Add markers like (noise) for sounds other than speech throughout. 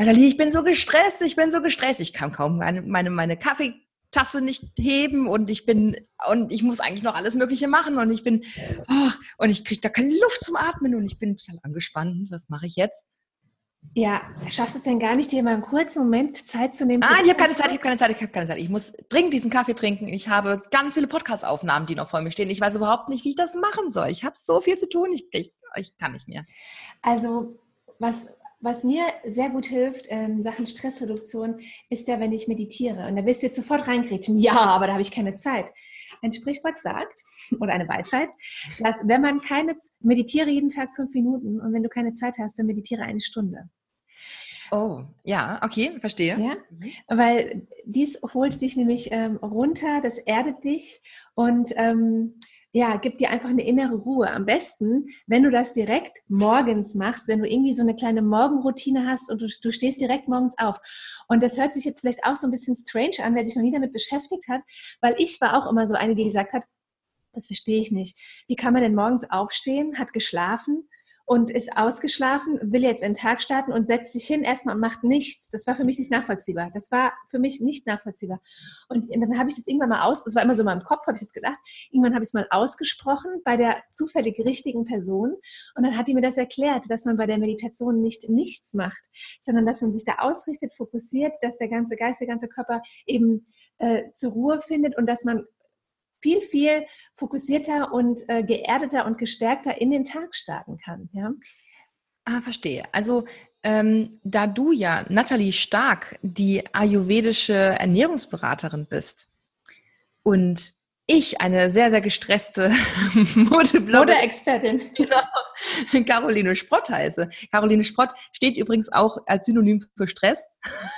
Nathalie, ich bin so gestresst, ich bin so gestresst. Ich kann kaum meine, meine, meine Kaffeetasse nicht heben und ich bin, und ich muss eigentlich noch alles Mögliche machen und ich bin, oh, und ich kriege da keine Luft zum Atmen und ich bin total angespannt. Was mache ich jetzt? Ja, schaffst du es denn gar nicht, dir mal einen kurzen Moment Zeit zu nehmen? Ah, ich habe keine Zeit, ich habe keine Zeit, ich habe keine Zeit. Ich muss dringend diesen Kaffee trinken. Ich habe ganz viele Podcast-Aufnahmen, die noch vor mir stehen. Ich weiß überhaupt nicht, wie ich das machen soll. Ich habe so viel zu tun, ich, ich, ich kann nicht mehr. Also, was, was mir sehr gut hilft in Sachen Stressreduktion, ist ja, wenn ich meditiere. Und da wirst du jetzt sofort reingrätschen. Ja, aber da habe ich keine Zeit. Ein Sprichwort sagt, (laughs) oder eine Weisheit, dass wenn man keine, meditiere jeden Tag fünf Minuten und wenn du keine Zeit hast, dann meditiere eine Stunde. Oh, ja, okay, verstehe. Ja, weil dies holt dich nämlich ähm, runter, das erdet dich und ähm, ja, gibt dir einfach eine innere Ruhe. Am besten, wenn du das direkt morgens machst, wenn du irgendwie so eine kleine Morgenroutine hast und du, du stehst direkt morgens auf. Und das hört sich jetzt vielleicht auch so ein bisschen strange an, wer sich noch nie damit beschäftigt hat, weil ich war auch immer so eine, die gesagt hat, das verstehe ich nicht. Wie kann man denn morgens aufstehen, hat geschlafen und ist ausgeschlafen, will jetzt in den Tag starten und setzt sich hin erstmal und macht nichts. Das war für mich nicht nachvollziehbar. Das war für mich nicht nachvollziehbar. Und dann habe ich das irgendwann mal aus, das war immer so in meinem Kopf, habe ich das gedacht, irgendwann habe ich es mal ausgesprochen bei der zufällig richtigen Person und dann hat die mir das erklärt, dass man bei der Meditation nicht nichts macht, sondern dass man sich da ausrichtet, fokussiert, dass der ganze Geist, der ganze Körper eben äh, zur Ruhe findet und dass man viel, viel fokussierter und äh, geerdeter und gestärkter in den Tag starten kann. Ja? Ah, verstehe. Also ähm, da du ja, Nathalie Stark, die ayurvedische Ernährungsberaterin bist und ich eine sehr, sehr gestresste (laughs) Mode-Expertin, (laughs) genau, Caroline Sprott heiße. Caroline Sprott steht übrigens auch als Synonym für Stress.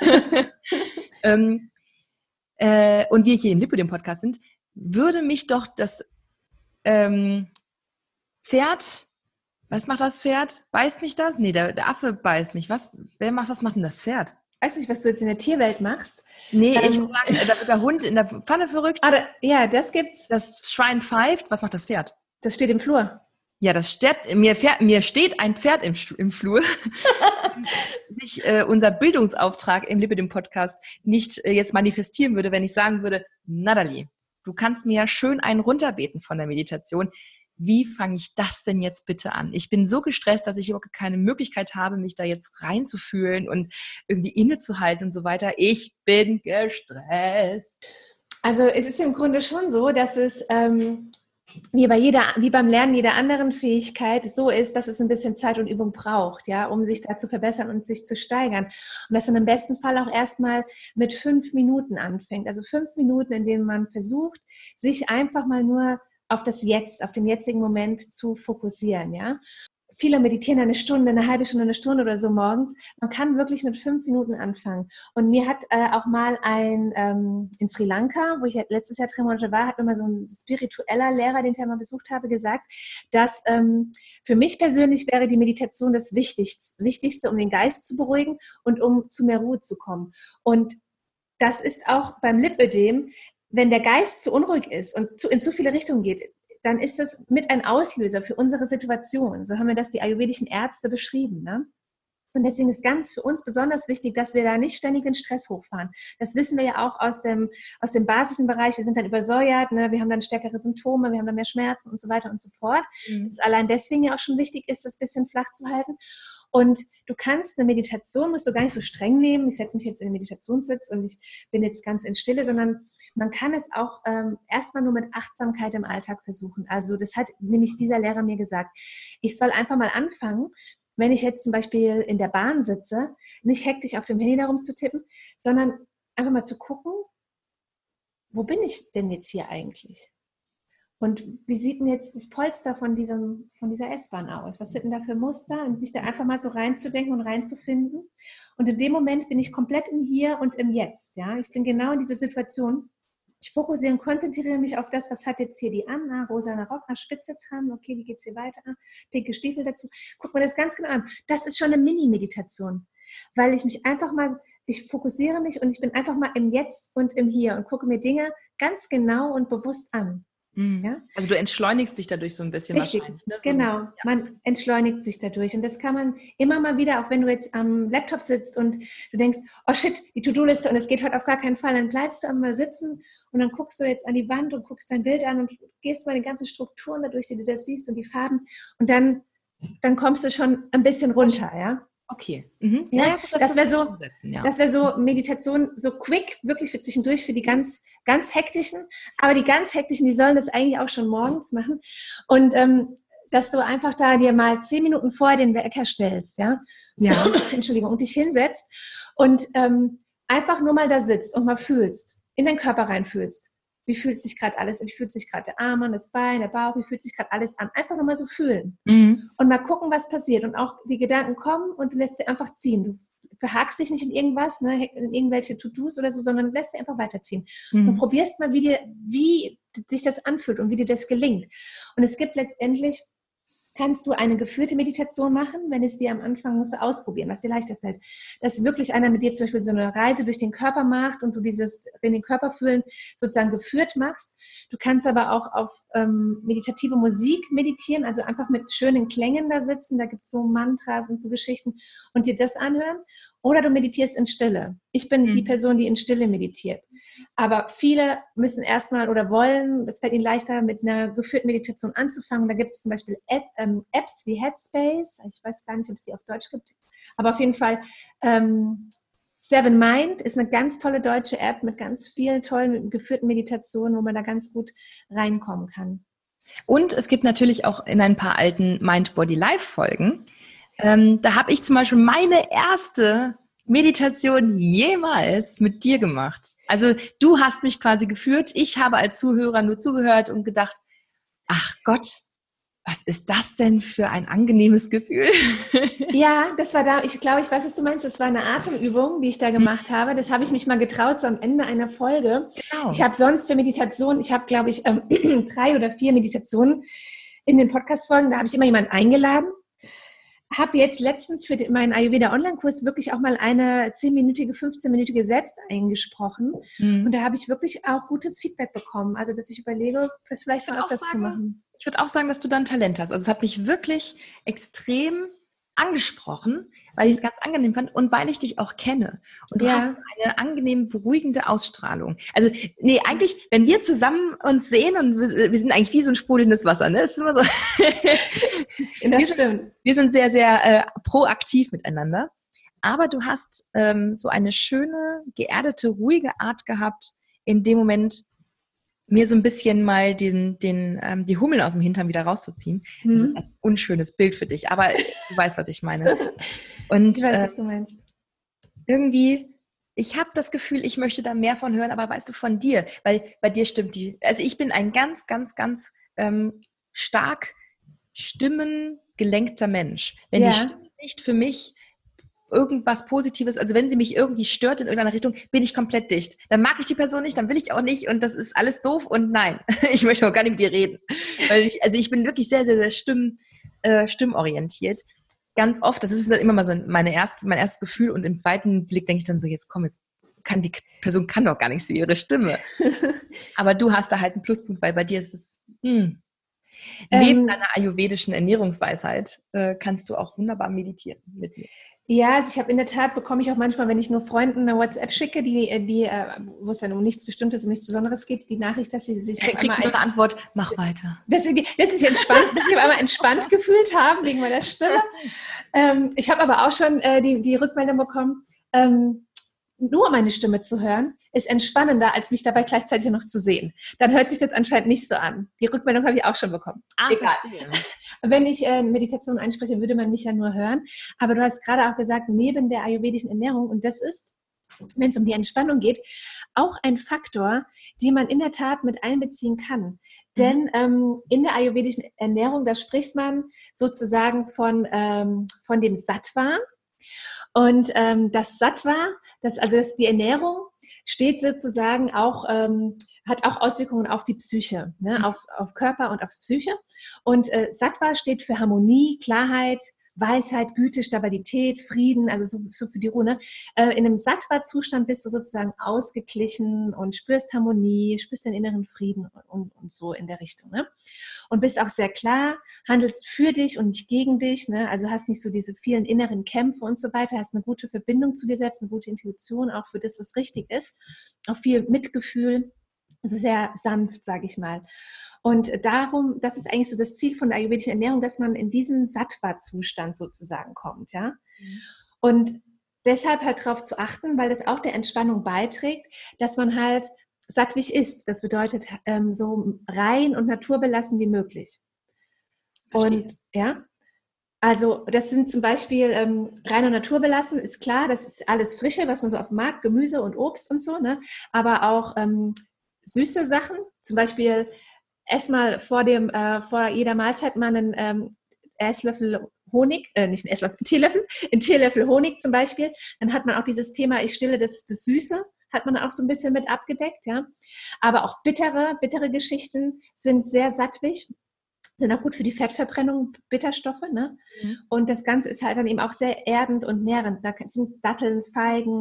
(laughs) ähm, äh, und wir hier im Lipo, dem Podcast sind, würde mich doch das ähm, Pferd, was macht das Pferd? Beißt mich das? Nee, der, der Affe beißt mich. Was, wer macht das? macht denn das Pferd? Weiß nicht, was du jetzt in der Tierwelt machst. Nee, ähm, ich sagen, da wird der Hund in der Pfanne verrückt. Ah, da, ja, das gibt's. Das Schwein pfeift. Was macht das Pferd? Das steht im Flur. Ja, das steht, mir, fährt, mir steht ein Pferd im, im Flur. (laughs) sich äh, unser Bildungsauftrag im Lippe dem Podcast nicht äh, jetzt manifestieren würde, wenn ich sagen würde, Natalie, Du kannst mir ja schön einen runterbeten von der Meditation. Wie fange ich das denn jetzt bitte an? Ich bin so gestresst, dass ich überhaupt keine Möglichkeit habe, mich da jetzt reinzufühlen und irgendwie innezuhalten und so weiter. Ich bin gestresst. Also es ist im Grunde schon so, dass es ähm, wie bei jeder, wie beim Lernen jeder anderen Fähigkeit so ist, dass es ein bisschen Zeit und Übung braucht, ja, um sich da zu verbessern und sich zu steigern. Und dass man im besten Fall auch erstmal mit fünf Minuten anfängt. Also fünf Minuten, in denen man versucht, sich einfach mal nur auf das Jetzt, auf den jetzigen Moment zu fokussieren, ja viele meditieren eine Stunde, eine halbe Stunde, eine Stunde oder so morgens. Man kann wirklich mit fünf Minuten anfangen. Und mir hat äh, auch mal ein ähm, in Sri Lanka, wo ich letztes Jahr drei Monate war, hat mir mal so ein spiritueller Lehrer, den ich mal besucht habe, gesagt, dass ähm, für mich persönlich wäre die Meditation das Wichtigste, Wichtigste, um den Geist zu beruhigen und um zu mehr Ruhe zu kommen. Und das ist auch beim Lipödem, wenn der Geist zu unruhig ist und zu, in zu viele Richtungen geht, dann ist das mit ein Auslöser für unsere Situation. So haben wir das die ayurvedischen Ärzte beschrieben. Ne? Und deswegen ist ganz für uns besonders wichtig, dass wir da nicht ständig den Stress hochfahren. Das wissen wir ja auch aus dem, aus dem basischen Bereich. Wir sind dann übersäuert, ne? wir haben dann stärkere Symptome, wir haben dann mehr Schmerzen und so weiter und so fort. Mhm. Das allein deswegen ja auch schon wichtig ist, das bisschen flach zu halten. Und du kannst eine Meditation, musst du gar nicht so streng nehmen. Ich setze mich jetzt in den Meditationssitz und ich bin jetzt ganz in Stille, sondern man kann es auch ähm, erstmal nur mit Achtsamkeit im Alltag versuchen. Also das hat nämlich dieser Lehrer mir gesagt. Ich soll einfach mal anfangen, wenn ich jetzt zum Beispiel in der Bahn sitze, nicht hektisch auf dem Handy darum zu tippen, sondern einfach mal zu gucken, wo bin ich denn jetzt hier eigentlich? Und wie sieht denn jetzt das Polster von, diesem, von dieser S-Bahn aus? Was sind denn da für Muster? Und mich da einfach mal so reinzudenken und reinzufinden. Und in dem Moment bin ich komplett im Hier und im Jetzt. Ja? Ich bin genau in dieser Situation ich fokussiere und konzentriere mich auf das, was hat jetzt hier die Anna, rosa Rock, Spitze dran, okay, wie geht es hier weiter, pinke Stiefel dazu. Guck mir das ganz genau an. Das ist schon eine Mini-Meditation, weil ich mich einfach mal, ich fokussiere mich und ich bin einfach mal im Jetzt und im Hier und gucke mir Dinge ganz genau und bewusst an. Mhm. Ja? Also du entschleunigst dich dadurch so ein bisschen Richtig. wahrscheinlich. Ne? So, genau, ja. man entschleunigt sich dadurch. Und das kann man immer mal wieder, auch wenn du jetzt am Laptop sitzt und du denkst, oh shit, die To-Do-Liste und es geht heute auf gar keinen Fall, dann bleibst du einmal sitzen und dann guckst du jetzt an die Wand und guckst dein Bild an und gehst mal die ganzen Strukturen dadurch, die du das siehst und die Farben und dann, dann kommst du schon ein bisschen runter, ja. Okay. Mhm. Ja, ja das, das wäre so, ja. das so Meditation, so quick, wirklich für zwischendurch, für die ganz, ganz hektischen. Aber die ganz hektischen, die sollen das eigentlich auch schon morgens machen. Und ähm, dass du einfach da dir mal zehn Minuten vorher den Wecker stellst, ja, ja. (coughs) Entschuldigung, und dich hinsetzt und ähm, einfach nur mal da sitzt und mal fühlst, in deinen Körper reinfühlst. Wie fühlt sich gerade alles? Wie fühlt sich gerade der Arm an, das Bein, der Bauch? Wie fühlt sich gerade alles an? Einfach nur mal so fühlen mhm. und mal gucken, was passiert. Und auch die Gedanken kommen und du lässt sie einfach ziehen. Du verhakst dich nicht in irgendwas, ne, in irgendwelche To-Dos oder so, sondern lässt sie einfach weiterziehen. Mhm. Und probierst mal, wie, dir, wie sich das anfühlt und wie dir das gelingt. Und es gibt letztendlich kannst du eine geführte Meditation machen, wenn es dir am Anfang musst du ausprobieren, was dir leichter fällt. Dass wirklich einer mit dir zum Beispiel so eine Reise durch den Körper macht und du dieses in den Körper fühlen sozusagen geführt machst. Du kannst aber auch auf ähm, meditative Musik meditieren, also einfach mit schönen Klängen da sitzen. Da gibt es so Mantras und so Geschichten und dir das anhören. Oder du meditierst in Stille. Ich bin mhm. die Person, die in Stille meditiert. Aber viele müssen erstmal oder wollen, es fällt ihnen leichter, mit einer geführten Meditation anzufangen. Da gibt es zum Beispiel ähm, Apps wie Headspace. Ich weiß gar nicht, ob es die auf Deutsch gibt. Aber auf jeden Fall, ähm, Seven Mind ist eine ganz tolle deutsche App mit ganz vielen tollen geführten Meditationen, wo man da ganz gut reinkommen kann. Und es gibt natürlich auch in ein paar alten Mind Body Life Folgen. Ähm, da habe ich zum Beispiel meine erste Meditation jemals mit dir gemacht? Also du hast mich quasi geführt, ich habe als Zuhörer nur zugehört und gedacht, ach Gott, was ist das denn für ein angenehmes Gefühl? (laughs) Ja, das war da, ich glaube, ich weiß, was du meinst, das war eine Atemübung, die ich da mhm. gemacht habe. Das habe ich mich mal getraut, so am Ende einer Folge. Genau. Ich habe sonst für Meditation, ich habe, glaube ich, ähm, (clears throat) drei oder vier Meditationen in den Podcast-Folgen, da habe ich immer jemanden eingeladen habe jetzt letztens für meinen Ayurveda Online-Kurs wirklich auch mal eine 10-minütige, 15-minütige selbst eingesprochen. Mhm. Und da habe ich wirklich auch gutes Feedback bekommen. Also, dass ich überlege, das vielleicht auch das sagen, zu machen. Ich würde auch sagen, dass du dann Talent hast. Also, es hat mich wirklich extrem angesprochen, weil ich es ganz angenehm fand und weil ich dich auch kenne. Und du ja. hast eine angenehm beruhigende Ausstrahlung. Also, nee, eigentlich, wenn wir zusammen uns sehen und wir, wir sind eigentlich wie so ein sprudelndes Wasser, ne? Das ist immer so. (laughs) das wir, stimmt. Wir sind sehr, sehr äh, proaktiv miteinander. Aber du hast ähm, so eine schöne, geerdete, ruhige Art gehabt, in dem Moment, mir so ein bisschen mal den, den, ähm, die Hummeln aus dem Hintern wieder rauszuziehen. Mhm. Das ist ein unschönes Bild für dich, aber du weißt, was ich meine. (laughs) Und, ich weiß, äh, was du meinst. Irgendwie, ich habe das Gefühl, ich möchte da mehr von hören, aber weißt du, von dir, weil bei dir stimmt die, also ich bin ein ganz, ganz, ganz ähm, stark stimmengelenkter Mensch. Wenn ja. die Stimme nicht für mich irgendwas Positives, also wenn sie mich irgendwie stört in irgendeiner Richtung, bin ich komplett dicht. Dann mag ich die Person nicht, dann will ich auch nicht und das ist alles doof und nein, (laughs) ich möchte auch gar nicht mit dir reden. Ich, also ich bin wirklich sehr, sehr, sehr stimm, äh, stimmorientiert. Ganz oft, das ist immer mal so meine erste, mein erstes Gefühl und im zweiten Blick denke ich dann so, jetzt komm, jetzt kann die Person kann doch gar nichts für ihre Stimme. (laughs) Aber du hast da halt einen Pluspunkt, weil bei dir ist es, hm, Neben ähm, deiner ayurvedischen Ernährungsweisheit äh, kannst du auch wunderbar meditieren mit mir. Ja, also ich habe in der Tat, bekomme ich auch manchmal, wenn ich nur Freunden eine WhatsApp schicke, die, äh, die, äh, wo es dann um nichts Bestimmtes, um nichts Besonderes geht, die Nachricht, dass sie sich. Kriegst du eine Antwort, mach weiter. Dass sie, dass sie sich entspannt, dass sie auf einmal entspannt gefühlt haben wegen meiner Stimme. Ähm, ich habe aber auch schon äh, die, die Rückmeldung bekommen, ähm, nur meine Stimme zu hören, ist entspannender, als mich dabei gleichzeitig noch zu sehen. Dann hört sich das anscheinend nicht so an. Die Rückmeldung habe ich auch schon bekommen. Ah, Egal. verstehe. (laughs) Wenn ich äh, Meditation einspreche, würde man mich ja nur hören. Aber du hast gerade auch gesagt, neben der ayurvedischen Ernährung, und das ist, wenn es um die Entspannung geht, auch ein Faktor, den man in der Tat mit einbeziehen kann. Denn mhm. ähm, in der ayurvedischen Ernährung, da spricht man sozusagen von, ähm, von dem Sattva. Und ähm, das Sattva, das, also das, die Ernährung, steht sozusagen auch, ähm, hat auch Auswirkungen auf die Psyche, ne? Mhm. auf, auf Körper und auf Psyche. Und äh, Sattva steht für Harmonie, Klarheit, Weisheit, Güte, Stabilität, Frieden, also so, so für die Ruhe. Äh, in einem Sattva-Zustand bist du sozusagen ausgeglichen und spürst Harmonie, spürst den inneren Frieden und, und so in der Richtung. Ne? Und bist auch sehr klar, handelst für dich und nicht gegen dich. Ne? Also hast nicht so diese vielen inneren Kämpfe und so weiter, hast eine gute Verbindung zu dir selbst, eine gute Intuition auch für das, was richtig ist. Auch viel Mitgefühl. Also sehr sanft, sage ich mal. Und darum, das ist eigentlich so das Ziel von der ayurvedischen Ernährung, dass man in diesen Sattva-Zustand sozusagen kommt, ja. Mhm. Und deshalb halt darauf zu achten, weil das auch der Entspannung beiträgt, dass man halt sattwig ist. Das bedeutet ähm, so rein und naturbelassen wie möglich. Versteht. Und ja, also das sind zum Beispiel ähm, rein und naturbelassen, ist klar, das ist alles Frische, was man so auf dem Markt, Gemüse und Obst und so, ne? aber auch ähm, süße Sachen, zum Beispiel erstmal vor dem, äh, vor jeder Mahlzeit mal einen ähm, Esslöffel Honig, äh, nicht einen Esslöffel, einen Teelöffel, einen Teelöffel Honig zum Beispiel. Dann hat man auch dieses Thema, ich stille das, das Süße, hat man auch so ein bisschen mit abgedeckt, ja. Aber auch bittere, bittere Geschichten sind sehr sattwig, sind auch gut für die Fettverbrennung, Bitterstoffe, ne? Mhm. Und das Ganze ist halt dann eben auch sehr erdend und nährend. Da sind Datteln, Feigen,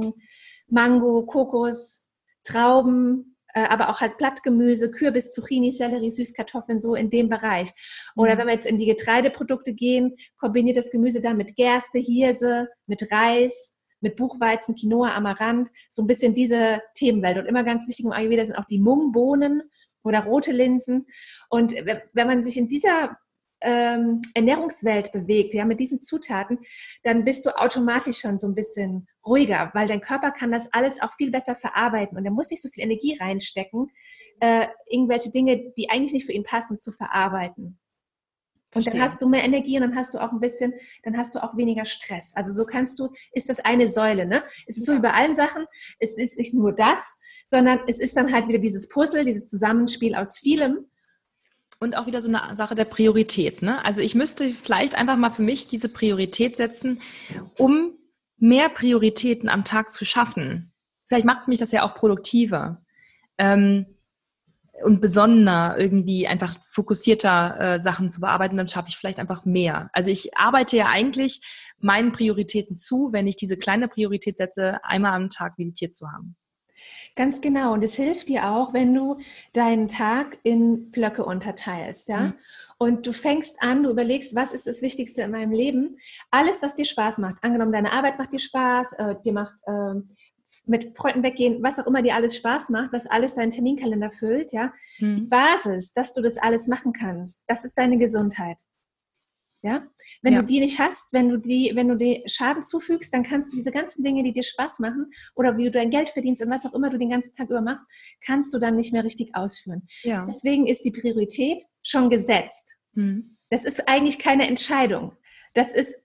Mango, Kokos, Trauben, aber auch halt Blattgemüse, Kürbis, Zucchini, Sellerie, Süßkartoffeln, so in dem Bereich. Oder mhm. wenn wir jetzt in die Getreideprodukte gehen, kombiniert das Gemüse dann mit Gerste, Hirse, mit Reis, mit Buchweizen, Quinoa, Amaranth, so ein bisschen diese Themenwelt. Und immer ganz wichtig im Ayurveda sind auch die Mungbohnen oder rote Linsen. Und wenn man sich in dieser ähm, Ernährungswelt bewegt, ja, mit diesen Zutaten, dann bist du automatisch schon so ein bisschen ruhiger, weil dein Körper kann das alles auch viel besser verarbeiten und er muss nicht so viel Energie reinstecken, äh, irgendwelche Dinge, die eigentlich nicht für ihn passen, zu verarbeiten. Und dann hast du mehr Energie und dann hast du auch ein bisschen, dann hast du auch weniger Stress. Also so kannst du, ist das eine Säule, ne? Es ist ja. so wie bei allen Sachen, es ist nicht nur das, sondern es ist dann halt wieder dieses Puzzle, dieses Zusammenspiel aus vielem und auch wieder so eine Sache der Priorität. Ne? Also ich müsste vielleicht einfach mal für mich diese Priorität setzen, um mehr Prioritäten am Tag zu schaffen. Vielleicht macht mich das ja auch produktiver ähm, und besonderer, irgendwie einfach fokussierter äh, Sachen zu bearbeiten, dann schaffe ich vielleicht einfach mehr. Also ich arbeite ja eigentlich meinen Prioritäten zu, wenn ich diese kleine Priorität setze, einmal am Tag meditiert zu haben. Ganz genau. Und es hilft dir auch, wenn du deinen Tag in Blöcke unterteilst, ja. Mhm. Und du fängst an, du überlegst, was ist das Wichtigste in meinem Leben? Alles, was dir Spaß macht. Angenommen, deine Arbeit macht dir Spaß, äh, dir macht äh, mit Freunden weggehen, was auch immer dir alles Spaß macht, was alles deinen Terminkalender füllt, ja. Mhm. Die Basis, dass du das alles machen kannst, das ist deine Gesundheit. Ja? Wenn ja. du die nicht hast, wenn du die, wenn du dir Schaden zufügst, dann kannst du diese ganzen Dinge, die dir Spaß machen oder wie du dein Geld verdienst und was auch immer du den ganzen Tag über machst, kannst du dann nicht mehr richtig ausführen. Ja. Deswegen ist die Priorität schon gesetzt. Hm. Das ist eigentlich keine Entscheidung. Das ist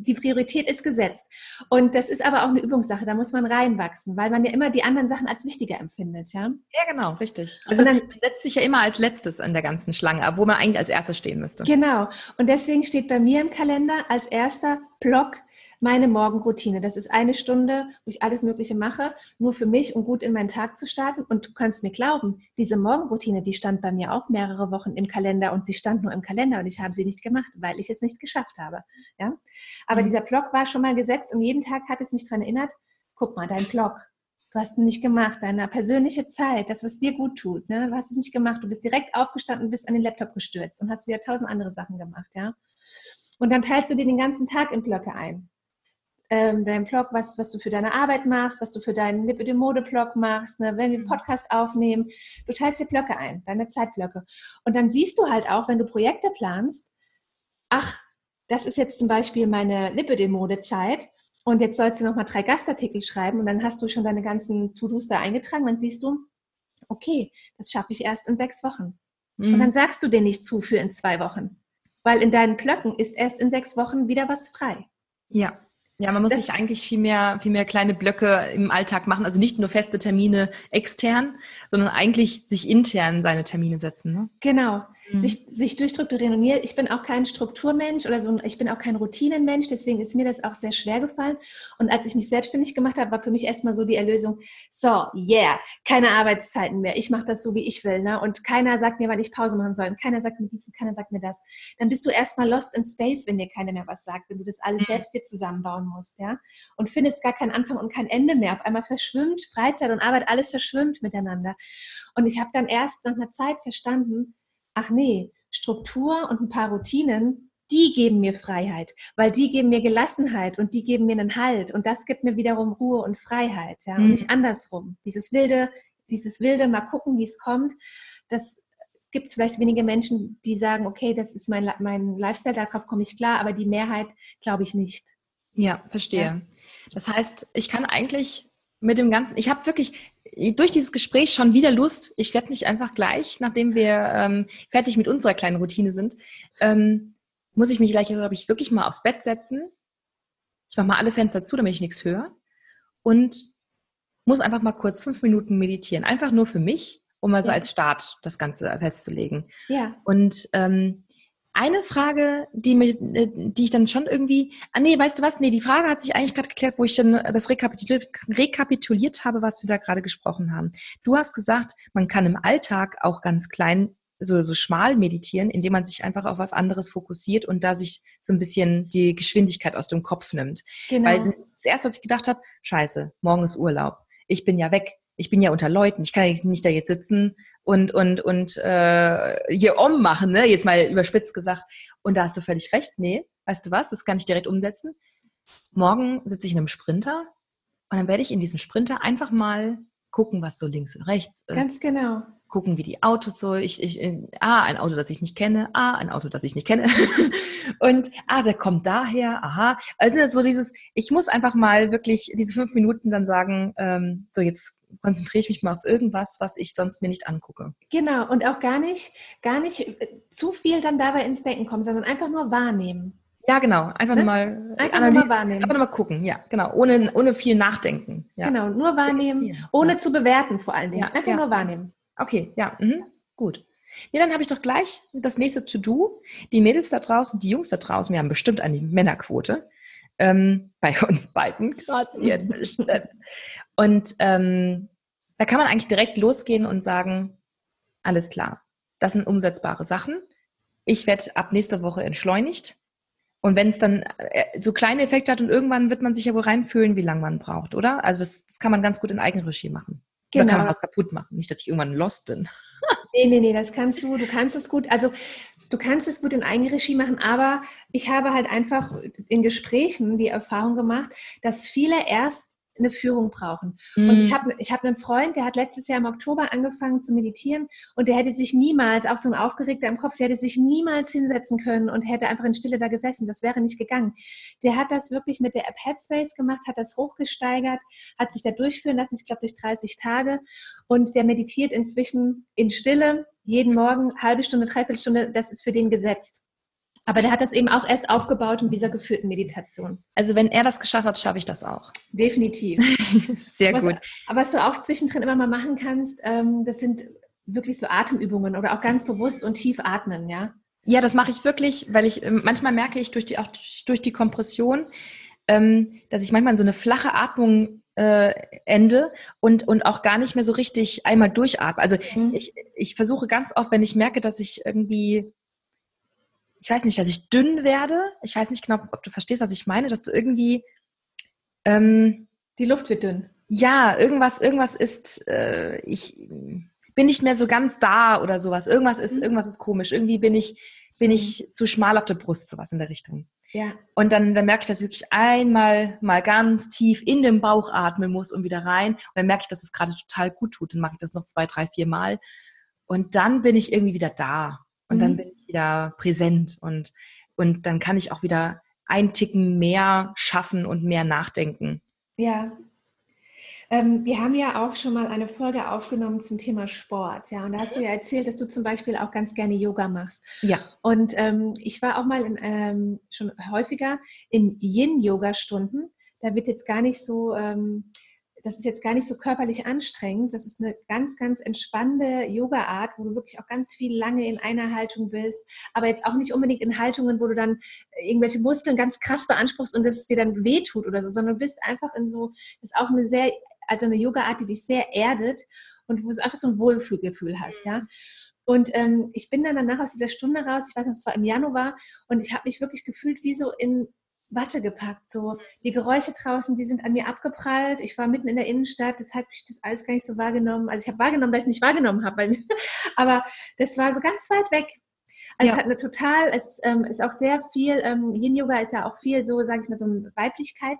die Priorität ist gesetzt. Und das ist aber auch eine Übungssache, da muss man reinwachsen, weil man ja immer die anderen Sachen als wichtiger empfindet, ja? Ja, genau, richtig. Also dann, man setzt sich ja immer als letztes an der ganzen Schlange, wo man eigentlich als erstes stehen müsste. Genau. Und deswegen steht bei mir im Kalender als erster Block meine Morgenroutine. Das ist eine Stunde, wo ich alles Mögliche mache, nur für mich, um gut in meinen Tag zu starten. Und du kannst mir glauben, diese Morgenroutine, die stand bei mir auch mehrere Wochen im Kalender und sie stand nur im Kalender und ich habe sie nicht gemacht, weil ich es nicht geschafft habe. Ja? Aber mhm. dieser Blog war schon mal gesetzt und jeden Tag hat es mich daran erinnert, guck mal, dein Blog, Du hast ihn nicht gemacht, deine persönliche Zeit, das, was dir gut tut. Ne? Du hast es nicht gemacht. Du bist direkt aufgestanden, bist an den Laptop gestürzt und hast wieder tausend andere Sachen gemacht. Ja? Und dann teilst du dir den ganzen Tag in Blöcke ein ähm, deinen Blog, was, was du für deine Arbeit machst, was du für deinen Lippe de Mode Blog machst, ne? wenn wir einen mhm. Podcast aufnehmen. Du teilst dir Blöcke ein, deine Zeitblöcke. Und dann siehst du halt auch, wenn du Projekte planst, ach, das ist jetzt zum Beispiel meine Lippe de Mode Zeit. Und jetzt sollst du nochmal drei Gastartikel schreiben und dann hast du schon deine ganzen To-Dos da eingetragen. Dann siehst du, okay, das schaffe ich erst in sechs Wochen. Mhm. Und dann sagst du dir nicht zu für in zwei Wochen. Weil in deinen Blöcken ist erst in sechs Wochen wieder was frei. Ja, ja, man muss das sich eigentlich viel mehr, viel mehr kleine Blöcke im Alltag machen. Also nicht nur feste Termine extern, sondern eigentlich sich intern seine Termine setzen. Ne? Genau. Mhm. sich, sich durchstrukturieren. Und mir, ich bin auch kein Strukturmensch oder so, ich bin auch kein Routinenmensch, deswegen ist mir das auch sehr schwer gefallen. Und als ich mich selbstständig gemacht habe, war für mich erstmal so die Erlösung, so, yeah, keine Arbeitszeiten mehr. Ich mache das so, wie ich will. Ne? Und keiner sagt mir, wann ich Pause machen soll. Und keiner sagt mir dies und keiner sagt mir das. Dann bist du erstmal lost in space, wenn dir keiner mehr was sagt, wenn du das alles mhm. selbst dir zusammenbauen musst. ja. Und findest gar keinen Anfang und kein Ende mehr. Auf einmal verschwimmt Freizeit und Arbeit, alles verschwimmt miteinander. Und ich habe dann erst nach einer Zeit verstanden, ach nee, Struktur und ein paar Routinen, die geben mir Freiheit, weil die geben mir Gelassenheit und die geben mir einen Halt und das gibt mir wiederum Ruhe und Freiheit, ja, und mhm. nicht andersrum. Dieses wilde, dieses wilde, mal gucken, wie es kommt, das gibt es vielleicht wenige Menschen, die sagen, okay, das ist mein, mein Lifestyle, darauf komme ich klar, aber die Mehrheit glaube ich nicht. Ja, verstehe. Ja. Das heißt, ich kann eigentlich mit dem Ganzen, ich habe wirklich durch dieses Gespräch schon wieder Lust. Ich werde mich einfach gleich, nachdem wir ähm, fertig mit unserer kleinen Routine sind, ähm, muss ich mich gleich, glaube ich, wirklich mal aufs Bett setzen. Ich mache mal alle Fenster zu, damit ich nichts höre. Und muss einfach mal kurz fünf Minuten meditieren. Einfach nur für mich, um mal so als Start das Ganze festzulegen. Ja. Und ähm, eine Frage, die, mich, äh, die ich dann schon irgendwie, ah nee, weißt du was, nee, die Frage hat sich eigentlich gerade geklärt, wo ich dann das rekapituliert, rekapituliert habe, was wir da gerade gesprochen haben. Du hast gesagt, man kann im Alltag auch ganz klein, so, so schmal meditieren, indem man sich einfach auf was anderes fokussiert und da sich so ein bisschen die Geschwindigkeit aus dem Kopf nimmt. Genau. Weil das erste, was ich gedacht habe, scheiße, morgen ist Urlaub. Ich bin ja weg. Ich bin ja unter Leuten. Ich kann nicht da jetzt sitzen und, und, und äh, hier ummachen, ne? jetzt mal überspitzt gesagt. Und da hast du völlig recht. Nee, weißt du was, das kann ich direkt umsetzen. Morgen sitze ich in einem Sprinter und dann werde ich in diesem Sprinter einfach mal gucken, was so links und rechts ist. Ganz genau gucken, wie die Autos so, ich, ich, ah, ein Auto, das ich nicht kenne, ah, ein Auto, das ich nicht kenne. (laughs) und ah, der kommt daher, aha. Also so dieses, ich muss einfach mal wirklich diese fünf Minuten dann sagen, ähm, so jetzt konzentriere ich mich mal auf irgendwas, was ich sonst mir nicht angucke. Genau, und auch gar nicht, gar nicht äh, zu viel dann dabei ins Denken kommen, sondern einfach nur wahrnehmen. Ja, genau. Einfach ne? mal einfach Analyse, nur wahrnehmen. Einfach nur mal gucken, ja, genau. Ohne, ohne viel nachdenken. Ja. Genau, nur wahrnehmen, ohne ja. zu bewerten vor allen Dingen. Ja, einfach nur wahrnehmen. Okay, ja, mhm. gut. Ja, dann habe ich doch gleich das nächste To-Do. Die Mädels da draußen, die Jungs da draußen, wir haben bestimmt eine Männerquote. Ähm, (laughs) bei uns beiden graziert bestimmt. Und ähm, da kann man eigentlich direkt losgehen und sagen, alles klar, das sind umsetzbare Sachen. Ich werde ab nächster Woche entschleunigt. Und wenn es dann äh, so kleine Effekte hat und irgendwann wird man sich ja wohl reinfühlen, wie lange man braucht, oder? Also das, das kann man ganz gut in Eigenregie machen. Genau. Oder kann man was kaputt machen? Nicht, dass ich irgendwann lost bin. (laughs) nee, nee, nee, das kannst du. Du kannst es gut. Also du kannst es gut in Eigenregie machen, aber ich habe halt einfach in Gesprächen die Erfahrung gemacht, dass viele erst eine Führung brauchen. Mhm. Und ich habe ich hab einen Freund, der hat letztes Jahr im Oktober angefangen zu meditieren und der hätte sich niemals, auch so ein Aufgeregter im Kopf, der hätte sich niemals hinsetzen können und hätte einfach in Stille da gesessen. Das wäre nicht gegangen. Der hat das wirklich mit der App Headspace gemacht, hat das hochgesteigert, hat sich da durchführen lassen, ich glaube durch 30 Tage und der meditiert inzwischen in Stille jeden Morgen, halbe Stunde, dreiviertel Stunde, das ist für den gesetzt. Aber der hat das eben auch erst aufgebaut in dieser geführten Meditation. Also wenn er das geschafft hat, schaffe ich das auch. Definitiv. (laughs) Sehr was, gut. Aber was du auch zwischendrin immer mal machen kannst, ähm, das sind wirklich so Atemübungen oder auch ganz bewusst und tief atmen, ja? Ja, das mache ich wirklich, weil ich ähm, manchmal merke ich durch die auch durch die Kompression, ähm, dass ich manchmal so eine flache Atmung äh, ende und, und auch gar nicht mehr so richtig einmal durchatme. Also mhm. ich, ich versuche ganz oft, wenn ich merke, dass ich irgendwie ich weiß nicht, dass ich dünn werde. Ich weiß nicht genau, ob du verstehst, was ich meine, dass du irgendwie ähm, die Luft wird dünn. Ja, irgendwas, irgendwas ist, äh, ich bin nicht mehr so ganz da oder sowas. Irgendwas ist, mhm. irgendwas ist komisch. Irgendwie bin ich, bin ich zu schmal auf der Brust, sowas in der Richtung. Ja. Und dann, dann merke ich, dass ich wirklich einmal mal ganz tief in den Bauch atmen muss und wieder rein. Und dann merke ich, dass es gerade total gut tut. Dann mache ich das noch zwei, drei, vier Mal. Und dann bin ich irgendwie wieder da. Und mhm. dann bin ich wieder präsent und, und dann kann ich auch wieder ein Ticken mehr schaffen und mehr nachdenken. Ja. Ähm, wir haben ja auch schon mal eine Folge aufgenommen zum Thema Sport, ja. Und da hast du ja erzählt, dass du zum Beispiel auch ganz gerne Yoga machst. Ja. Und ähm, ich war auch mal in, ähm, schon häufiger in Yin-Yoga-Stunden. Da wird jetzt gar nicht so ähm, das ist jetzt gar nicht so körperlich anstrengend. Das ist eine ganz, ganz entspannende Yoga-Art, wo du wirklich auch ganz viel lange in einer Haltung bist, aber jetzt auch nicht unbedingt in Haltungen, wo du dann irgendwelche Muskeln ganz krass beanspruchst und es dir dann wehtut oder so, sondern du bist einfach in so, das ist auch eine sehr, also eine Yoga-Art, die dich sehr erdet und wo du einfach so ein Wohlfühlgefühl hast, ja. Und ähm, ich bin dann danach aus dieser Stunde raus, ich weiß noch, es war im Januar, und ich habe mich wirklich gefühlt wie so in Watte gepackt. So die Geräusche draußen, die sind an mir abgeprallt. Ich war mitten in der Innenstadt, deshalb habe ich das alles gar nicht so wahrgenommen. Also ich habe wahrgenommen, weil ich es nicht wahrgenommen habe, (laughs) aber das war so ganz weit weg. Also ja. es hat eine total, es ähm, ist auch sehr viel, ähm, Yin Yoga ist ja auch viel so, sage ich mal, so eine Weiblichkeit,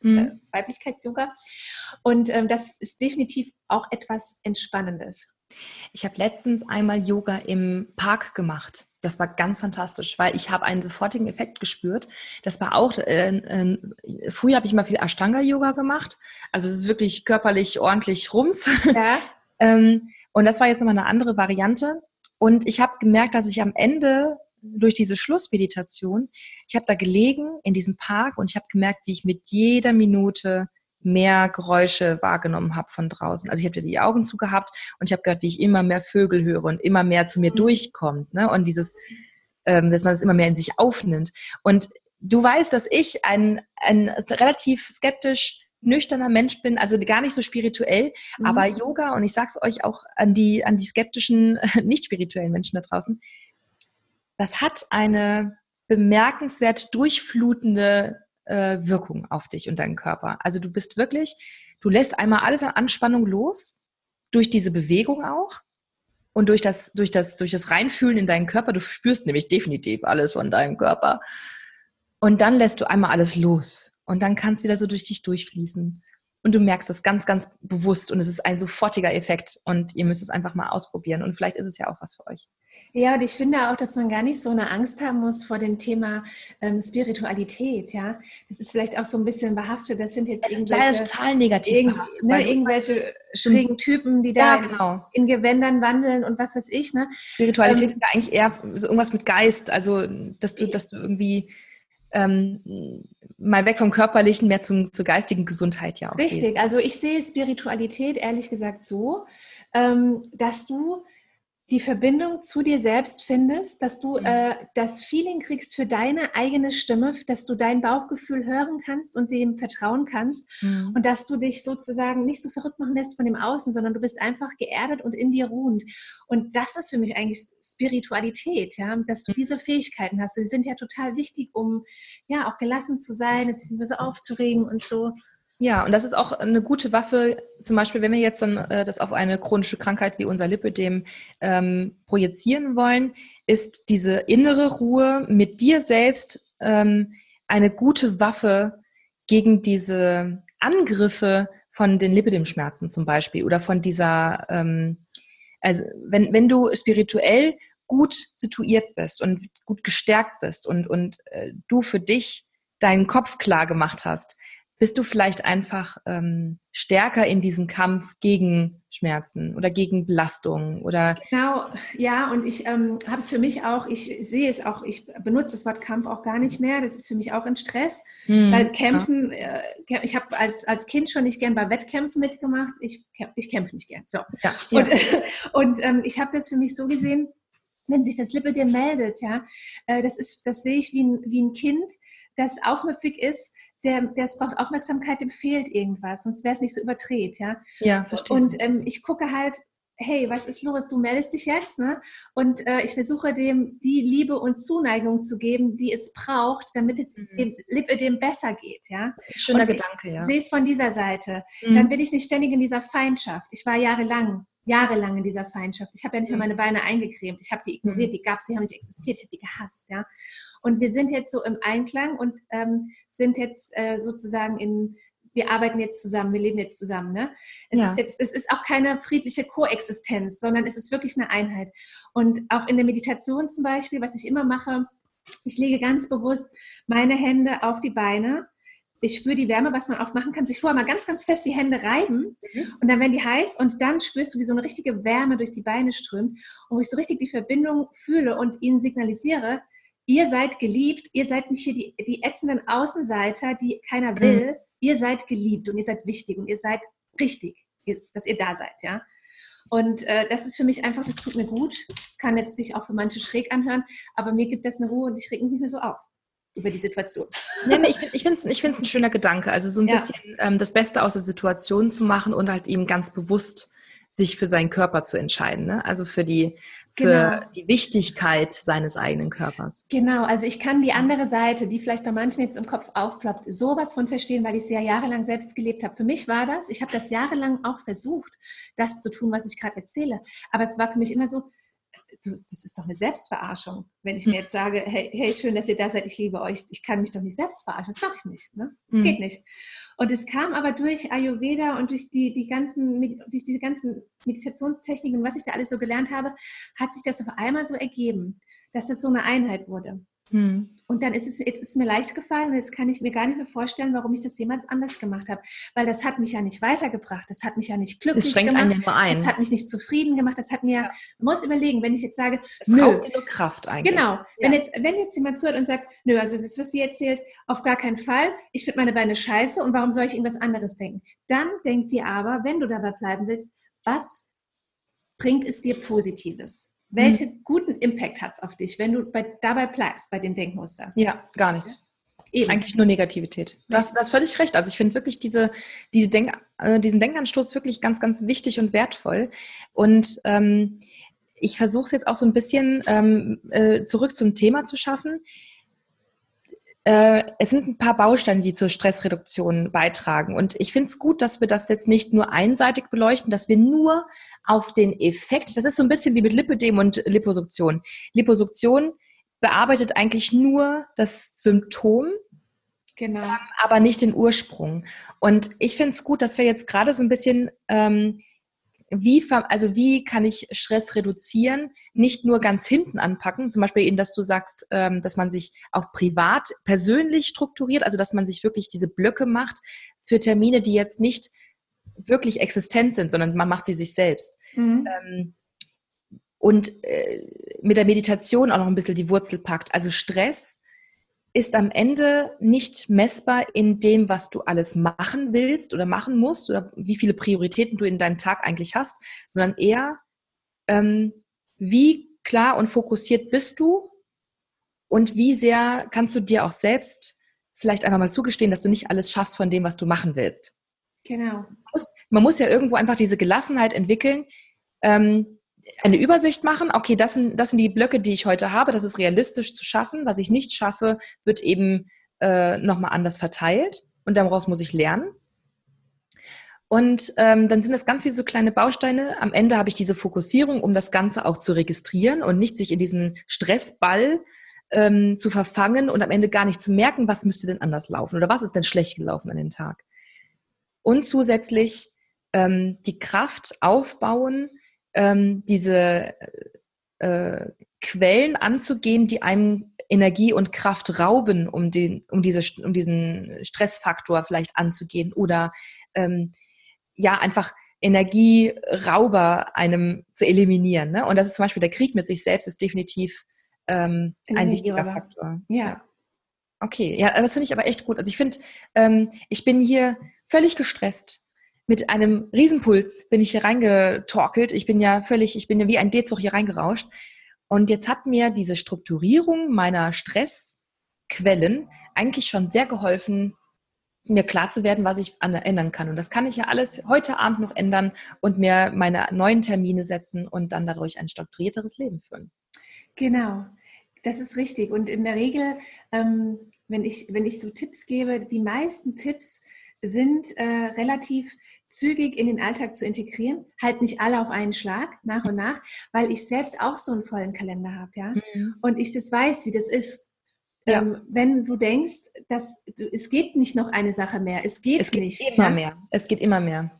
mhm. äh, Weiblichkeits-Yoga. Und ähm, das ist definitiv auch etwas Entspannendes. Ich habe letztens einmal Yoga im Park gemacht. Das war ganz fantastisch, weil ich habe einen sofortigen Effekt gespürt. Das war auch, äh, äh, früher habe ich immer viel Ashtanga-Yoga gemacht. Also es ist wirklich körperlich ordentlich Rums. Ja. (laughs) ähm, und das war jetzt nochmal eine andere Variante. Und ich habe gemerkt, dass ich am Ende durch diese Schlussmeditation, ich habe da gelegen in diesem Park und ich habe gemerkt, wie ich mit jeder Minute mehr Geräusche wahrgenommen habe von draußen. Also ich habe die Augen zugehabt und ich habe gehört, wie ich immer mehr Vögel höre und immer mehr zu mir mhm. durchkommt. Ne? Und dieses, ähm, dass man das immer mehr in sich aufnimmt. Und du weißt, dass ich ein, ein relativ skeptisch nüchterner Mensch bin, also gar nicht so spirituell, mhm. aber Yoga, und ich sage es euch auch an die, an die skeptischen, (laughs) nicht spirituellen Menschen da draußen, das hat eine bemerkenswert durchflutende äh, Wirkung auf dich und deinen Körper. Also du bist wirklich, du lässt einmal alles an Anspannung los, durch diese Bewegung auch und durch das, durch das, durch das Reinfühlen in deinen Körper. Du spürst nämlich definitiv alles von deinem Körper. Und dann lässt du einmal alles los und dann kann es wieder so durch dich durchfließen. Und du merkst das ganz, ganz bewusst und es ist ein sofortiger Effekt und ihr müsst es einfach mal ausprobieren und vielleicht ist es ja auch was für euch. Ja, und ich finde auch, dass man gar nicht so eine Angst haben muss vor dem Thema ähm, Spiritualität, ja. Das ist vielleicht auch so ein bisschen behaftet, das sind jetzt es irgendwelche... total negativ irgend, behaftet, ne, irgendwelche schrägen Typen, die da ja, genau. in Gewändern wandeln und was weiß ich, ne. Spiritualität ähm, ist ja eigentlich eher so irgendwas mit Geist, also dass du, dass du irgendwie ähm, mal weg vom Körperlichen, mehr zum, zur geistigen Gesundheit ja auch. Richtig, gehst. also ich sehe Spiritualität ehrlich gesagt so, ähm, dass du die Verbindung zu dir selbst findest, dass du mhm. äh, das Feeling kriegst für deine eigene Stimme, dass du dein Bauchgefühl hören kannst und dem vertrauen kannst mhm. und dass du dich sozusagen nicht so verrückt machen lässt von dem Außen, sondern du bist einfach geerdet und in dir ruhend. Und das ist für mich eigentlich Spiritualität, ja, dass du mhm. diese Fähigkeiten hast. Die sind ja total wichtig, um ja auch gelassen zu sein, sich nicht mehr so aufzuregen und so. Ja, und das ist auch eine gute Waffe, zum Beispiel, wenn wir jetzt dann äh, das auf eine chronische Krankheit wie unser Lipödem ähm, projizieren wollen, ist diese innere Ruhe mit dir selbst ähm, eine gute Waffe gegen diese Angriffe von den Lipidem-Schmerzen zum Beispiel oder von dieser, ähm, also wenn, wenn du spirituell gut situiert bist und gut gestärkt bist und, und äh, du für dich deinen Kopf klar gemacht hast, bist du vielleicht einfach ähm, stärker in diesem Kampf gegen Schmerzen oder gegen Belastungen oder? Genau ja und ich ähm, habe es für mich auch ich sehe es auch ich benutze das Wort Kampf auch gar nicht mehr. Das ist für mich auch ein Stress. Hm, weil Kämpfen ja. äh, ich habe als als Kind schon nicht gern bei Wettkämpfen mitgemacht. Ich ich kämpfe nicht gern so. Ja, ja. und, (laughs) und ähm, ich habe das für mich so gesehen wenn sich das Lippe dir meldet ja äh, das ist das sehe ich wie ein wie ein Kind das aufmüpfig ist der, der es braucht Aufmerksamkeit, dem fehlt irgendwas, sonst wäre es nicht so überdreht, ja. Ja, verstehe. Und ähm, ich gucke halt, hey, was ist los? Du meldest dich jetzt, ne? Und äh, ich versuche dem die Liebe und Zuneigung zu geben, die es braucht, damit es mhm. dem Lippe dem besser geht, ja. Das ist ein schöner und Gedanke, ja. Sehe es von dieser Seite. Mhm. Dann bin ich nicht ständig in dieser Feindschaft. Ich war jahrelang jahrelang in dieser Feindschaft. Ich habe ja nicht mal mhm. meine Beine eingecremt. Ich habe die ignoriert, mhm. die gab es, die haben nicht existiert. Ich habe die gehasst, ja. Und wir sind jetzt so im Einklang und ähm, sind jetzt äh, sozusagen in, wir arbeiten jetzt zusammen, wir leben jetzt zusammen. Ne? Es, ja. ist jetzt, es ist auch keine friedliche Koexistenz, sondern es ist wirklich eine Einheit. Und auch in der Meditation zum Beispiel, was ich immer mache, ich lege ganz bewusst meine Hände auf die Beine. Ich spüre die Wärme, was man auch machen kann, sich vorher mal ganz, ganz fest die Hände reiben mhm. und dann werden die heiß und dann spürst du, wie so eine richtige Wärme durch die Beine strömt und wo ich so richtig die Verbindung fühle und ihnen signalisiere, ihr seid geliebt, ihr seid nicht hier die, die ätzenden Außenseiter, die keiner will, ihr seid geliebt und ihr seid wichtig und ihr seid richtig, dass ihr da seid, ja. Und äh, das ist für mich einfach, das tut mir gut. Das kann jetzt sich auch für manche schräg anhören, aber mir gibt das eine Ruhe und ich reg mich nicht mehr so auf über die Situation. Nee, nee, ich, ich finde es ich find's ein schöner Gedanke. Also so ein ja. bisschen ähm, das Beste aus der Situation zu machen und halt eben ganz bewusst sich für seinen Körper zu entscheiden. Ne? Also für die, für genau. die Wichtigkeit seines eigenen Körpers. Genau, also ich kann die andere Seite, die vielleicht bei manchen jetzt im Kopf aufploppt, sowas von verstehen, weil ich es ja jahrelang selbst gelebt habe. Für mich war das, ich habe das jahrelang auch versucht, das zu tun, was ich gerade erzähle. Aber es war für mich immer so, das ist doch eine Selbstverarschung. Wenn ich mir hm. jetzt sage, hey, hey, schön, dass ihr da seid, ich liebe euch, ich kann mich doch nicht selbst verarschen. Das mache ich nicht. Ne? Das mhm. geht nicht. Und es kam aber durch Ayurveda und durch die, die ganzen, durch diese ganzen Meditationstechniken, was ich da alles so gelernt habe, hat sich das auf einmal so ergeben, dass das so eine Einheit wurde. Hm. Und dann ist es, jetzt ist es mir leicht gefallen und jetzt kann ich mir gar nicht mehr vorstellen, warum ich das jemals anders gemacht habe. Weil das hat mich ja nicht weitergebracht, das hat mich ja nicht glücklich das schränkt gemacht, einen ja ein. das hat mich nicht zufrieden gemacht, das hat mir, ja. man muss überlegen, wenn ich jetzt sage, es raubt dir nur Kraft eigentlich. Genau, ja. wenn, jetzt, wenn jetzt jemand zuhört und sagt, nö, also das, was sie erzählt, auf gar keinen Fall, ich finde meine Beine scheiße und warum soll ich irgendwas anderes denken? Dann denk dir aber, wenn du dabei bleiben willst, was bringt es dir Positives? Welchen hm. guten Impact hat es auf dich, wenn du bei, dabei bleibst bei dem Denkmuster? Ja, gar nichts. Eben. Eigentlich nur Negativität. Du hast, du hast völlig recht. Also ich finde wirklich diese, diese Denk, äh, diesen Denkanstoß wirklich ganz, ganz wichtig und wertvoll. Und ähm, ich versuche es jetzt auch so ein bisschen ähm, äh, zurück zum Thema zu schaffen. Äh, es sind ein paar Bausteine, die zur Stressreduktion beitragen. Und ich finde es gut, dass wir das jetzt nicht nur einseitig beleuchten, dass wir nur auf den Effekt, das ist so ein bisschen wie mit Lipödem und Liposuktion. Liposuktion bearbeitet eigentlich nur das Symptom, genau. Aber nicht den Ursprung. Und ich finde es gut, dass wir jetzt gerade so ein bisschen ähm, wie, also wie kann ich Stress reduzieren, nicht nur ganz hinten anpacken, zum Beispiel eben, dass du sagst, ähm, dass man sich auch privat, persönlich strukturiert, also dass man sich wirklich diese Blöcke macht für Termine, die jetzt nicht wirklich existent sind, sondern man macht sie sich selbst. Mhm. Ähm, und äh, mit der Meditation auch noch ein bisschen die Wurzel packt. Also Stress ist am Ende nicht messbar in dem, was du alles machen willst oder machen musst oder wie viele Prioritäten du in deinem Tag eigentlich hast, sondern eher, ähm, wie klar und fokussiert bist du und wie sehr kannst du dir auch selbst vielleicht einfach mal zugestehen, dass du nicht alles schaffst von dem, was du machen willst. Genau. Man muss ja irgendwo einfach diese Gelassenheit entwickeln, ähm, eine Übersicht machen, okay, das sind, das sind die Blöcke, die ich heute habe, das ist realistisch zu schaffen. Was ich nicht schaffe, wird eben äh, nochmal anders verteilt und daraus muss ich lernen. Und ähm, dann sind das ganz viele so kleine Bausteine. Am Ende habe ich diese Fokussierung, um das Ganze auch zu registrieren und nicht sich in diesen Stressball ähm, zu verfangen und am Ende gar nicht zu merken, was müsste denn anders laufen oder was ist denn schlecht gelaufen an dem Tag. Und zusätzlich ähm, die Kraft aufbauen, ähm, diese äh, Quellen anzugehen, die einem Energie und Kraft rauben, um, den, um, diese, um diesen Stressfaktor vielleicht anzugehen oder ähm, ja, einfach Energierauber einem zu eliminieren. Ne? Und das ist zum Beispiel der Krieg mit sich selbst, ist definitiv ähm, ein wichtiger Faktor. Ja. Okay, ja, das finde ich aber echt gut. Also ich finde, ähm, ich bin hier völlig gestresst mit einem Riesenpuls bin ich hier reingetorkelt. Ich bin ja völlig, ich bin ja wie ein D-Zug hier reingerauscht. Und jetzt hat mir diese Strukturierung meiner Stressquellen eigentlich schon sehr geholfen, mir klar zu werden, was ich ändern kann. Und das kann ich ja alles heute Abend noch ändern und mir meine neuen Termine setzen und dann dadurch ein strukturierteres Leben führen. Genau, das ist richtig. Und in der Regel, ähm, wenn, ich, wenn ich so Tipps gebe, die meisten Tipps sind äh, relativ zügig in den Alltag zu integrieren. Halt nicht alle auf einen Schlag, nach und nach, weil ich selbst auch so einen vollen Kalender habe, ja. Mhm. Und ich das weiß, wie das ist. Ja. Ähm, wenn du denkst, dass du, es geht nicht noch eine Sache mehr, es geht, es geht nicht. Immer ja? mehr. Es geht immer mehr.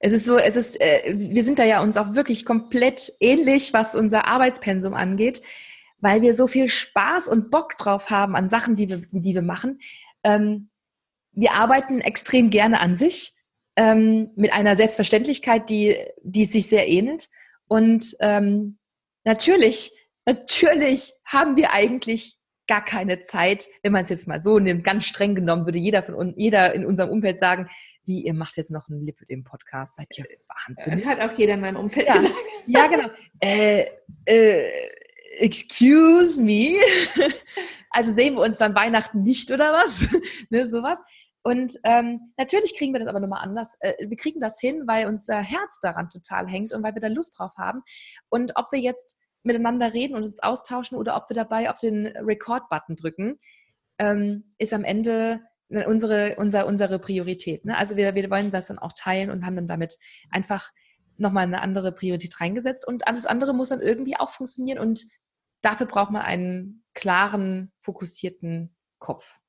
Es ist so, es ist, äh, wir sind da ja uns auch wirklich komplett ähnlich, was unser Arbeitspensum angeht, weil wir so viel Spaß und Bock drauf haben an Sachen, die wir, die wir machen. Ähm, wir arbeiten extrem gerne an sich, ähm, mit einer Selbstverständlichkeit, die, die sich sehr ähnelt. Und ähm, natürlich, natürlich haben wir eigentlich gar keine Zeit, wenn man es jetzt mal so nimmt, ganz streng genommen, würde jeder von uns, jeder in unserem Umfeld sagen, wie, ihr macht jetzt noch einen Lip im Podcast, seid ihr Wahnsinn. Das hat auch jeder in meinem Umfeld ja. gesagt. Ja, genau. äh, äh, excuse me. (laughs) also sehen wir uns dann Weihnachten nicht oder was? (laughs) ne, sowas. Und ähm, natürlich kriegen wir das aber nochmal anders. Äh, wir kriegen das hin, weil unser Herz daran total hängt und weil wir da Lust drauf haben. Und ob wir jetzt miteinander reden und uns austauschen oder ob wir dabei auf den Record-Button drücken, ähm, ist am Ende unsere, unser, unsere Priorität. Ne? Also wir, wir wollen das dann auch teilen und haben dann damit einfach nochmal eine andere Priorität reingesetzt. Und alles andere muss dann irgendwie auch funktionieren. Und dafür braucht man einen klaren, fokussierten Kopf.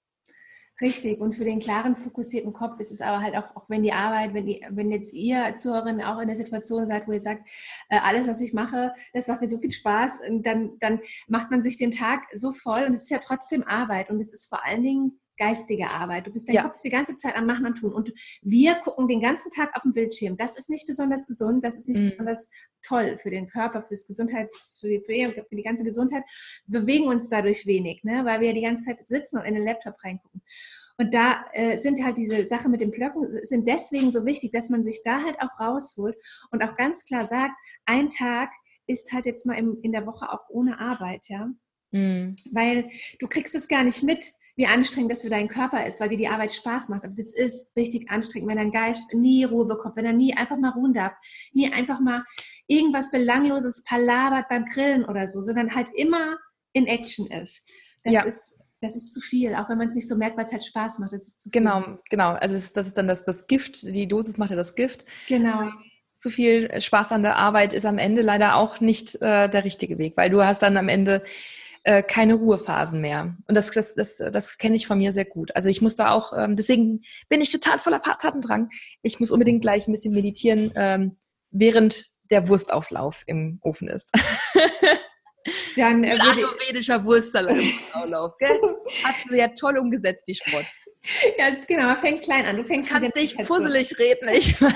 Richtig. Und für den klaren, fokussierten Kopf ist es aber halt auch, auch wenn die Arbeit, wenn, die, wenn jetzt ihr Zuhörerin auch in der Situation seid, wo ihr sagt, äh, alles, was ich mache, das macht mir so viel Spaß, und dann, dann macht man sich den Tag so voll und es ist ja trotzdem Arbeit und es ist vor allen Dingen geistige Arbeit. Du bist dein ja. Kopf ist die ganze Zeit am Machen, am Tun. Und wir gucken den ganzen Tag auf dem Bildschirm. Das ist nicht besonders gesund, das ist nicht mhm. besonders toll für den Körper, fürs Gesundheits, für die, für die ganze Gesundheit. Wir bewegen uns dadurch wenig, ne? weil wir die ganze Zeit sitzen und in den Laptop reingucken. Und da äh, sind halt diese Sachen mit den Blöcken sind deswegen so wichtig, dass man sich da halt auch rausholt und auch ganz klar sagt, ein Tag ist halt jetzt mal im, in der Woche auch ohne Arbeit, ja. Mhm. Weil du kriegst es gar nicht mit, wie anstrengend das für deinen Körper ist, weil dir die Arbeit Spaß macht. Aber das ist richtig anstrengend, wenn dein Geist nie Ruhe bekommt, wenn er nie einfach mal ruhen darf, nie einfach mal irgendwas Belangloses palabert beim Grillen oder so, sondern halt immer in Action ist. Das ja. ist das ist zu viel, auch wenn man es nicht so merkt, weil es halt Spaß macht. Das ist zu viel. Genau, genau. Also das ist, das ist dann das, das Gift, die Dosis macht ja das Gift. Genau. Zu viel Spaß an der Arbeit ist am Ende leider auch nicht äh, der richtige Weg, weil du hast dann am Ende äh, keine Ruhephasen mehr. Und das, das, das, das kenne ich von mir sehr gut. Also ich muss da auch, ähm, deswegen bin ich total voller Tatendrang. Ich muss unbedingt gleich ein bisschen meditieren, ähm, während der Wurstauflauf im Ofen ist. (laughs) Dann äh, Ayurvedischer Wurstsalat im (laughs) gell? Hast du ja toll umgesetzt, die Sport. Ja, das ist genau. Man fängt klein an. Du fängst du kannst dich fusselig reden. Ich (laughs)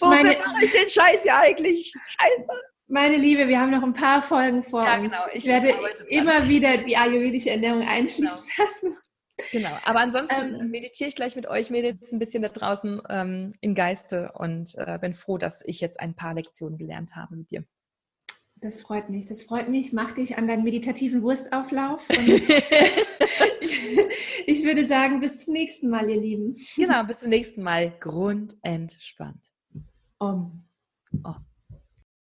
Wofür mache ich den Scheiß ja eigentlich? Scheiße. Meine Liebe, wir haben noch ein paar Folgen vor ja, genau. Ich, ich werde immer wieder die ayurvedische Ernährung einfließen genau. lassen. Genau, aber ansonsten ähm, meditiere ich gleich mit euch Mädels ein bisschen da draußen ähm, im Geiste und äh, bin froh, dass ich jetzt ein paar Lektionen gelernt habe mit dir. Das freut mich, das freut mich. Mach dich an deinen meditativen Wurstauflauf. (laughs) (laughs) ich würde sagen, bis zum nächsten Mal, ihr Lieben. Genau, bis zum nächsten Mal. Grundentspannt. Om. Om.